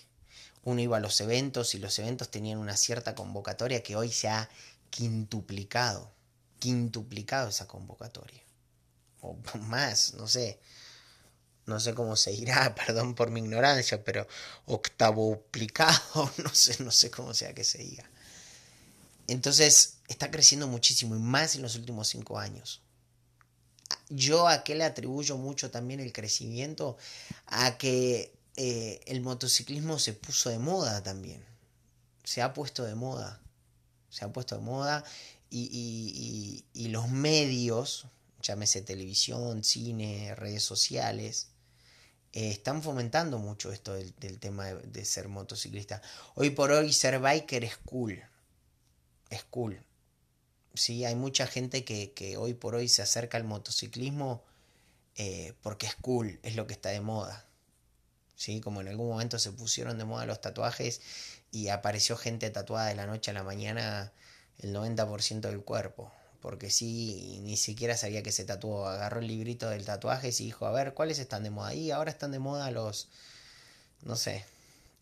uno iba a los eventos y los eventos tenían una cierta convocatoria que hoy se ha quintuplicado, quintuplicado esa convocatoria. O *laughs* más, no sé. No sé cómo se irá, *laughs* perdón por mi ignorancia, pero octavoplicado, *laughs* no sé, no sé cómo sea que se diga. Entonces, está creciendo muchísimo y más en los últimos cinco años yo a qué le atribuyo mucho también el crecimiento, a que eh, el motociclismo se puso de moda también, se ha puesto de moda, se ha puesto de moda y, los medios, llámese televisión, cine, redes sociales, eh, están fomentando mucho esto del, tema de, de, ser motociclista. Hoy por hoy ser biker es cool. Es cool. ¿sí? Hay mucha gente que, hoy por hoy se acerca al motociclismo eh, porque es cool, es lo que está de moda. ¿sí? Como en algún momento se pusieron de moda los tatuajes y apareció gente tatuada de la noche a la mañana el 90% del cuerpo. Porque sí, ni siquiera sabía que se tatuó. Agarró el librito del tatuaje y dijo, a ver, ¿cuáles están de moda? Y ahora están de moda los, no sé,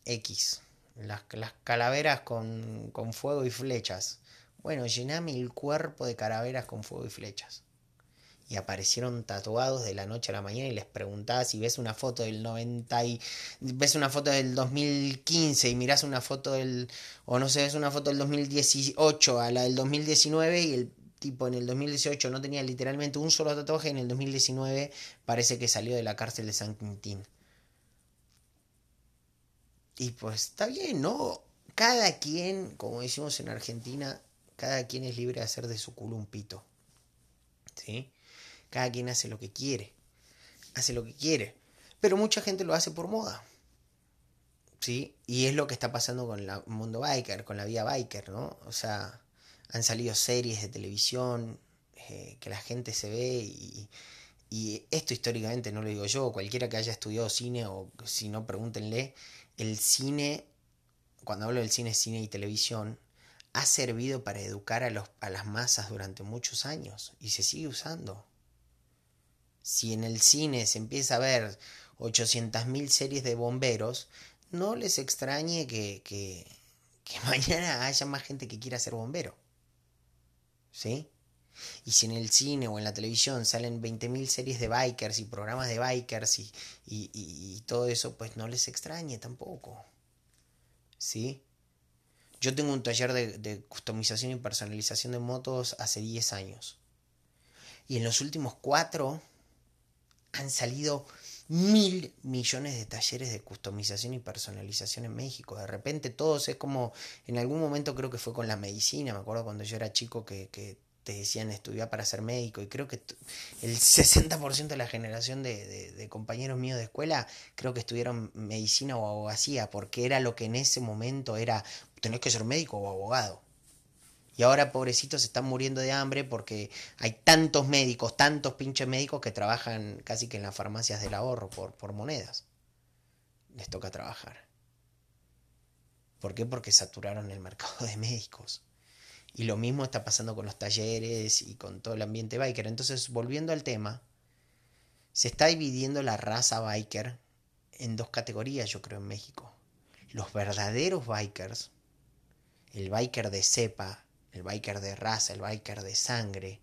X. Las, las calaveras con, con fuego y flechas. Bueno, llename el cuerpo de calaveras con fuego y flechas. Y aparecieron tatuados de la noche a la mañana y les preguntaba si ves una foto del 90 y ves una foto del 2015 y miras una foto del o no sé, ves una foto del 2018 a la del 2019 y el tipo en el 2018 no tenía literalmente un solo tatuaje, en el 2019 parece que salió de la cárcel de San Quintín. Y pues está bien, ¿no? Cada quien, como decimos en Argentina, cada quien es libre de hacer de su culo un pito. ¿Sí? Cada quien hace lo que quiere. Hace lo que quiere. Pero mucha gente lo hace por moda. ¿Sí? Y es lo que está pasando con el mundo biker, con la vida biker, ¿no? O sea, han salido series de televisión eh, que la gente se ve y, y esto históricamente no lo digo yo, cualquiera que haya estudiado cine o si no pregúntenle, el cine, cuando hablo del cine, cine y televisión, ha servido para educar a, los, a las masas durante muchos años y se sigue usando. Si en el cine se empieza a ver 800.000 series de bomberos, no les extrañe que, que, *laughs* mañana haya más gente que quiera ser bombero. ¿Sí? Y si en el cine o en la televisión salen 20.000 series de bikers y programas de bikers y, y, todo eso, pues no les extrañe tampoco. ¿Sí? Yo tengo un taller de, customización y personalización de motos hace 10 años. Y en los últimos 4 han salido mil millones de talleres de customización y personalización en México. De repente todos es como, en algún momento creo que fue con la medicina, me acuerdo cuando yo era chico que, te decían estudiar para ser médico y creo que el 60% de la generación de, compañeros míos de escuela creo que estudiaron medicina o abogacía porque era lo que en ese momento era tenés que ser médico o abogado. Y ahora pobrecitos se están muriendo de hambre porque hay tantos médicos, tantos pinches médicos que trabajan casi que en las farmacias del ahorro por, por monedas. Les toca trabajar. ¿Por qué? Porque saturaron el mercado de médicos. Y lo mismo está pasando con los talleres y con todo el ambiente biker. Entonces, volviendo al tema, se está dividiendo la raza biker en dos categorías, yo creo, en México. Los verdaderos bikers, el biker de cepa, el biker de raza, el biker de sangre,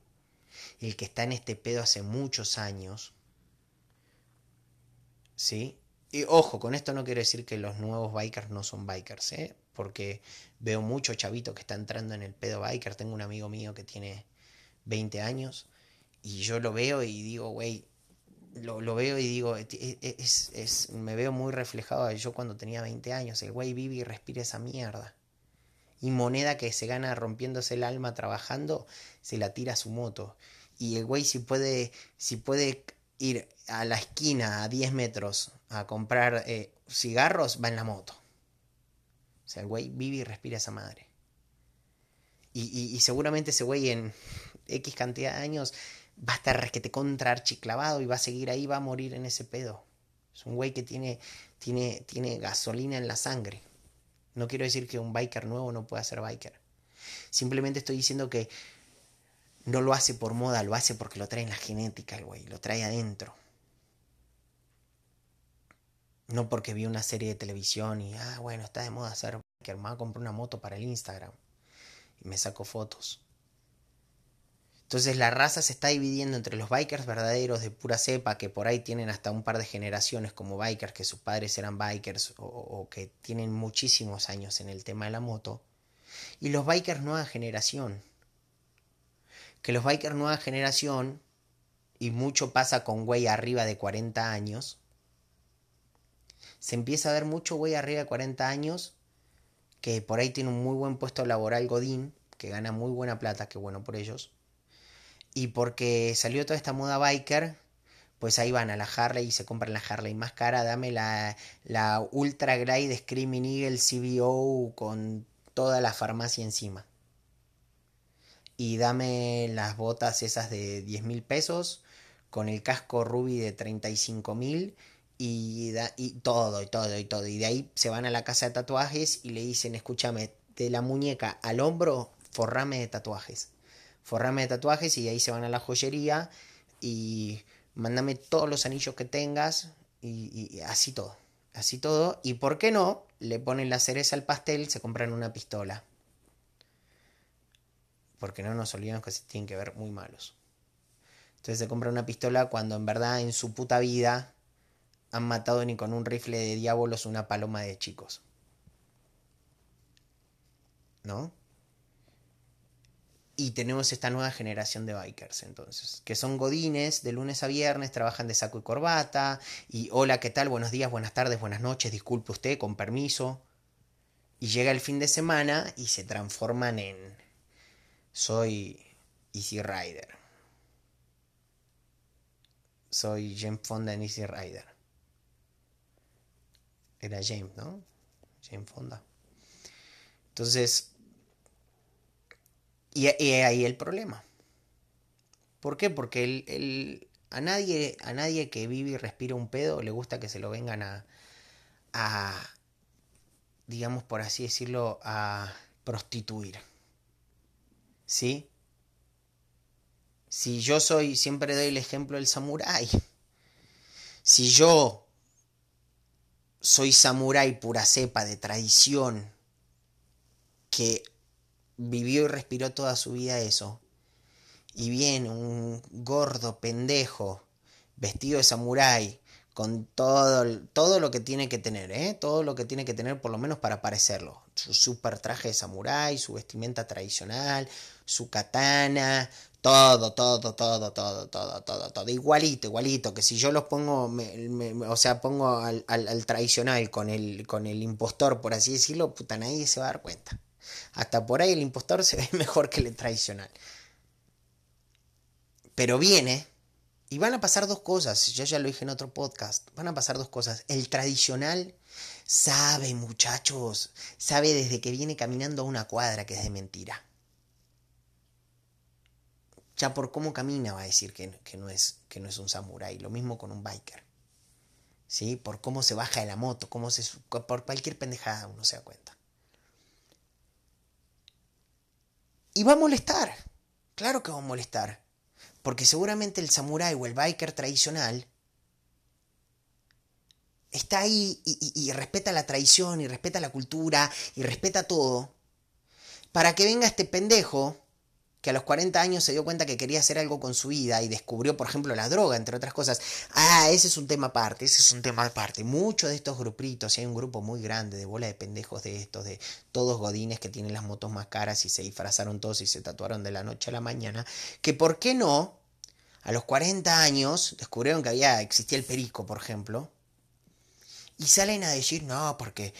el que está en este pedo hace muchos años. ¿Sí? Y ojo, con esto no quiero decir que los nuevos bikers no son bikers, ¿eh? porque veo mucho chavito que está entrando en el pedo biker. Tengo un amigo mío que tiene 20 años y yo lo veo y digo, güey, lo, veo y digo, e, e, es, es, me veo muy reflejado yo cuando tenía 20 años. El güey vive y respira esa mierda. Y moneda que se gana rompiéndose el alma trabajando, se la tira a su moto. Y el güey si puede, si puede ir a la esquina a 10 metros a comprar eh, cigarros, va en la moto. O sea, el güey vive y respira esa madre. Y, y, seguramente ese güey en X cantidad de años va a estar que te contra archiclavado y va a seguir ahí, va a morir en ese pedo. Es un güey que tiene, tiene, tiene gasolina en la sangre. No quiero decir que un biker nuevo no pueda ser biker. Simplemente estoy diciendo que no lo hace por moda, lo hace porque lo trae en la genética el güey, lo trae adentro. No porque vi una serie de televisión y, ah, bueno, está de moda ser biker, me voy a comprar una moto para el Instagram y me saco fotos. Entonces la raza se está dividiendo entre los bikers verdaderos de pura cepa, que por ahí tienen hasta un par de generaciones como bikers, que sus padres eran bikers o, que tienen muchísimos años en el tema de la moto, y los bikers nueva generación. Que los bikers nueva generación, y mucho pasa con güey arriba de 40 años, se empieza a ver mucho güey arriba de 40 años que por ahí tiene un muy buen puesto laboral Godín, que gana muy buena plata, que bueno por ellos y porque salió toda esta moda biker, pues ahí van a la Harley y se compran la Harley más cara. Dame la, la Ultra Glide Screaming Eagle CBO con toda la farmacia encima. Y dame las botas esas de 10 mil pesos con el casco Ruby de 35 mil y, y todo, y todo, y todo. Y de ahí se van a la casa de tatuajes y le dicen, escúchame, de la muñeca al hombro, forrame de tatuajes forrame de tatuajes y ahí se van a la joyería y mándame todos los anillos que tengas y, así todo. Así todo. Y por qué no, le ponen la cereza al pastel, se compran una pistola. Porque no nos olvidemos que se tienen que ver muy malos. Entonces se compra una pistola cuando en verdad en su puta vida han matado ni con un rifle de diablos una paloma de chicos. ¿No? Y tenemos esta nueva generación de bikers, entonces, que son godines de lunes a viernes, trabajan de saco y corbata, y hola, ¿qué tal? Buenos días, buenas tardes, buenas noches, disculpe usted, con permiso. Y llega el fin de semana y se transforman en soy Easy Rider. Soy James Fonda en Easy Rider. Era James, ¿no? James Fonda. Entonces, y, ahí el problema. ¿Por qué? Porque el, a, nadie, a nadie que vive y respira un pedo le gusta que se lo vengan a, digamos por así decirlo, a prostituir. ¿Sí? Si yo soy, siempre doy el ejemplo del samurái. Si yo soy samurái pura cepa de tradición, que vivió y respiró toda su vida eso. Y viene un gordo pendejo, vestido de samurái, con todo, todo lo que tiene que tener, ¿eh? Todo lo que tiene que tener por lo menos para parecerlo. Su super traje de samurái, su vestimenta tradicional, su katana, todo, todo, todo, todo, todo, todo, todo. Igualito, igualito. Que si yo los pongo, o sea, pongo al, al, al, tradicional con el, con el impostor, por así decirlo, puta, nadie se va a dar cuenta. Hasta por ahí el impostor se ve *laughs* mejor que el tradicional. Pero viene y van a pasar dos cosas. Yo ya lo dije en otro podcast. Van a pasar dos cosas. El tradicional sabe, muchachos, sabe desde que viene caminando a una cuadra que es de mentira. Ya por cómo camina va a decir que, no, es, que no es un samurái. Lo mismo con un biker. ¿Sí? Por cómo se baja de la moto, cómo se, por cualquier pendejada uno se da cuenta. Y va a molestar. Claro que va a molestar. Porque seguramente el samurái o el biker tradicional está ahí y, respeta la tradición y respeta la cultura y respeta todo. Para que venga este pendejo que a los 40 años se dio cuenta que quería hacer algo con su vida y descubrió, por ejemplo, la droga, entre otras cosas. Ah, ese es un tema aparte, ese es un tema aparte. Muchos de estos grupitos, y hay un grupo muy grande de bola de pendejos de estos, de todos godines que tienen las motos más caras y se disfrazaron todos y se tatuaron de la noche a la mañana, que por qué no, a los 40 años descubrieron que había, existía el perico, por ejemplo, y salen a decir, no, porque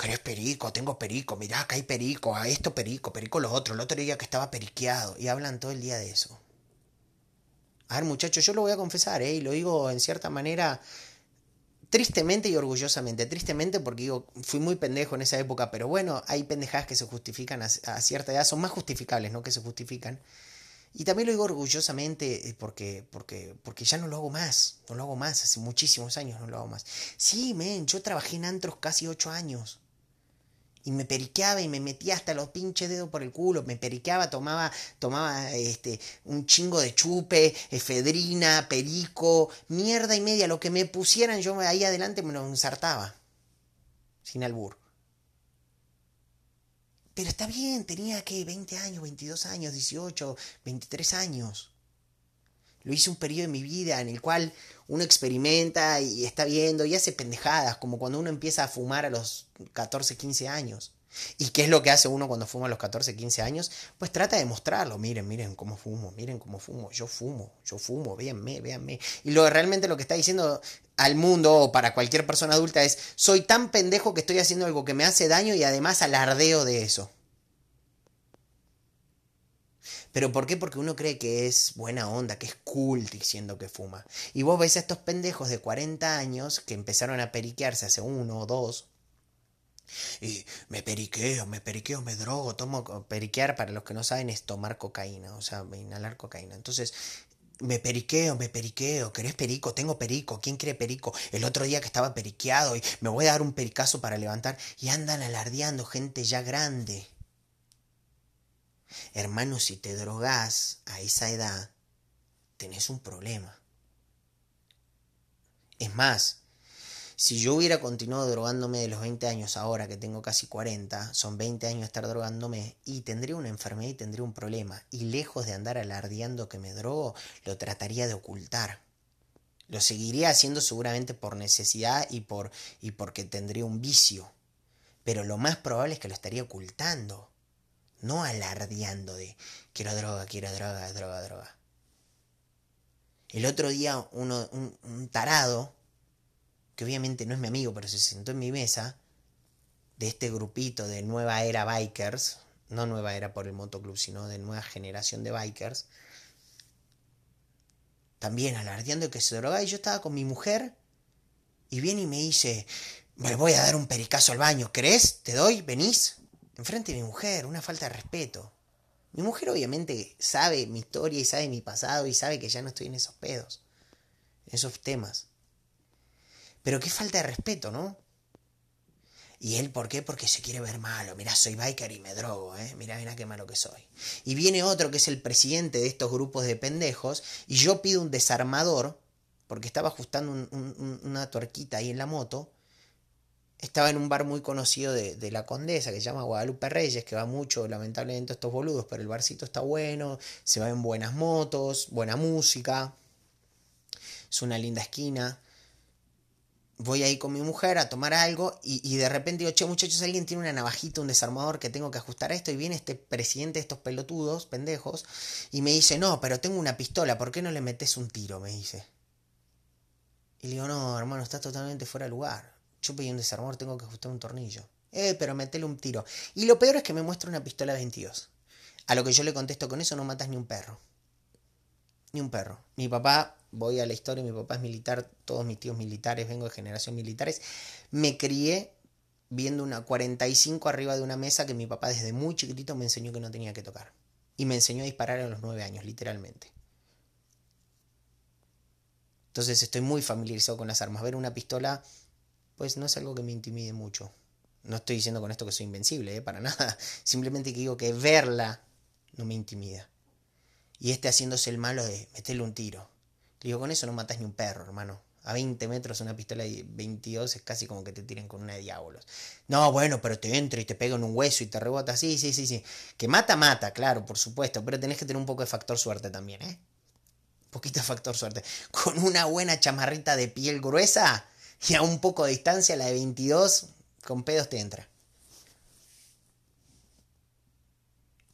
¿Querés perico? Tengo perico. Mirá, acá hay perico. A esto perico, perico lo otro. El otro día que estaba periqueado. Y hablan todo el día de eso. A ver, muchachos, yo lo voy a confesar, ¿eh? Y lo digo en cierta manera tristemente y orgullosamente. Tristemente porque digo, fui muy pendejo en esa época, pero bueno, hay pendejadas que se justifican a, cierta edad, son más justificables, ¿no? Que se justifican. Y también lo digo orgullosamente eh, porque, porque, porque ya no lo hago más, no lo hago más, hace muchísimos años no lo hago más. Sí, men, yo trabajé en antros casi ocho años. Y me periqueaba y me metía hasta los pinches dedos por el culo. Me periqueaba, tomaba, tomaba este, un chingo de chupe, efedrina, perico, mierda y media. Lo que me pusieran yo ahí adelante me lo ensartaba. Sin albur. Pero está bien, tenía que 20 años, 22 años, 18, 23 años. Lo hice un periodo de mi vida en el cual uno experimenta y está viendo y hace pendejadas, como cuando uno empieza a fumar a los 14, 15 años. ¿Y qué es lo que hace uno cuando fuma a los 14, 15 años? Pues trata de mostrarlo. Miren, miren cómo fumo, miren cómo fumo. Yo fumo, yo fumo, véanme, véanme. Y lo realmente lo que está diciendo al mundo o para cualquier persona adulta es, soy tan pendejo que estoy haciendo algo que me hace daño y además alardeo de eso. ¿Pero por qué? Porque uno cree que es buena onda, que es cool diciendo que fuma. Y vos ves a estos pendejos de 40 años que empezaron a periquearse hace uno o dos. Y me periqueo, me periqueo, me drogo, tomo periquear, para los que no saben, es tomar cocaína, o sea, inhalar cocaína. Entonces, me periqueo, me periqueo, ¿querés perico? Tengo perico, ¿quién quiere perico? El otro día que estaba periqueado y me voy a dar un pericazo para levantar y andan alardeando gente ya grande. Hermano, si te drogas a esa edad, tenés un problema. Es más, si yo hubiera continuado drogándome de los 20 años ahora que tengo casi 40, son 20 años estar drogándome y tendría una enfermedad y tendría un problema. Y lejos de andar alardeando que me drogo, lo trataría de ocultar. Lo seguiría haciendo seguramente por necesidad y, por, y porque tendría un vicio. Pero lo más probable es que lo estaría ocultando no alardeando de quiero droga, quiero droga, droga, droga. El otro día uno, un, tarado, que obviamente no es mi amigo, pero se sentó en mi mesa, de este grupito de nueva era bikers, no nueva era por el motoclub, sino de nueva generación de bikers, también alardeando que se droga, y yo estaba con mi mujer, y viene y me dice, me voy a dar un pericazo al baño, ¿crees? ¿Te doy? ¿Venís? enfrente de mi mujer, una falta de respeto. Mi mujer obviamente sabe mi historia y sabe mi pasado y sabe que ya no estoy en esos pedos, en esos temas. Pero qué falta de respeto, ¿no? ¿Y él por qué? Porque se quiere ver malo. Mirá, soy biker y me drogo, ¿eh? Mirá, mirá qué malo que soy. Y viene otro que es el presidente de estos grupos de pendejos y yo pido un desarmador porque estaba ajustando una tuerquita ahí en la moto estaba en un bar muy conocido de, la Condesa, que se llama Guadalupe Reyes, que va mucho, lamentablemente, estos boludos, pero el barcito está bueno, se va en buenas motos, buena música, es una linda esquina. Voy ahí con mi mujer a tomar algo y, y, de repente digo, che muchachos, alguien tiene una navajita, un desarmador que tengo que ajustar a esto y viene este presidente de estos pelotudos, pendejos, y me dice, no, pero tengo una pistola, ¿por qué no le metes un tiro? Me dice. Y le digo, no, hermano, está totalmente fuera de lugar yo pedí un desarmador, tengo que ajustar un tornillo. Eh, pero metele un tiro. Y lo peor es que me muestra una pistola 22. A lo que yo le contesto con eso no matas ni un perro. Ni un perro. Mi papá, voy a la historia, mi papá es militar, todos mis tíos militares, vengo de generación militares. Me crié viendo una 45 arriba de una mesa que mi papá desde muy chiquitito me enseñó que no tenía que tocar. Y me enseñó a disparar a los 9 años, literalmente. Entonces estoy muy familiarizado con las armas. Ver una pistola pues no es algo que me intimide mucho. No estoy diciendo con esto que soy invencible, ¿eh? para *laughs* nada. Simplemente que digo que verla no me intimida. Y este haciéndose el malo de meterle un tiro. Le digo, con eso no matas ni un perro, hermano. A 20 metros una pistola de 22 es casi como que te tiren con una de diablos. No, bueno, pero te entra y te pega en un hueso y te rebota. Sí, sí, sí, sí. Que mata, mata, claro, por supuesto. Pero tenés que tener un poco de factor suerte también, ¿eh? Poquito de factor suerte. Con una buena chamarrita de piel gruesa, y a un poco de distancia la de 22 con pedos te entra.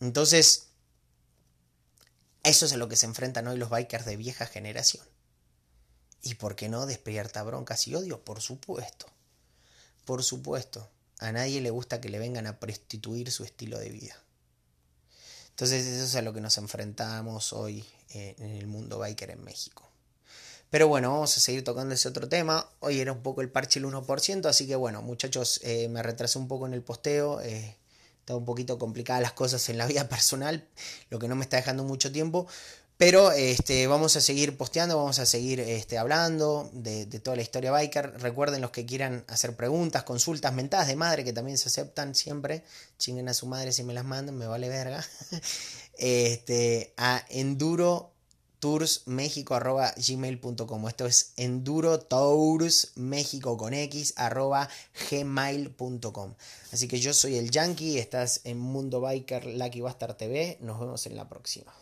Entonces, eso es a lo que se enfrentan hoy los bikers de vieja generación. ¿Y por qué no despierta broncas y odio? Por supuesto. Por supuesto. A nadie le gusta que le vengan a prostituir su estilo de vida. Entonces eso es a lo que nos enfrentamos hoy eh, en el mundo biker en México. Pero bueno, vamos a seguir tocando ese otro tema. Hoy era un poco el parche el 1%, así que bueno, muchachos, eh, me retrasé un poco en el posteo. Eh, Está un poquito complicadas las cosas en la vida *laughs* personal, lo que no me está dejando mucho tiempo. Pero este, vamos a seguir posteando, vamos a seguir este, hablando de, toda la historia biker. Recuerden los que quieran hacer preguntas, consultas, mentadas de madre que también se aceptan siempre. Chinguen a su madre si me las mandan, me vale verga. *laughs* este, a enduro gmail.com Esto es enduro tours México con X arroba gmail.com. Así que yo soy el Yankee, estás en Mundo Biker Lucky Bastard TV. Nos vemos en la próxima.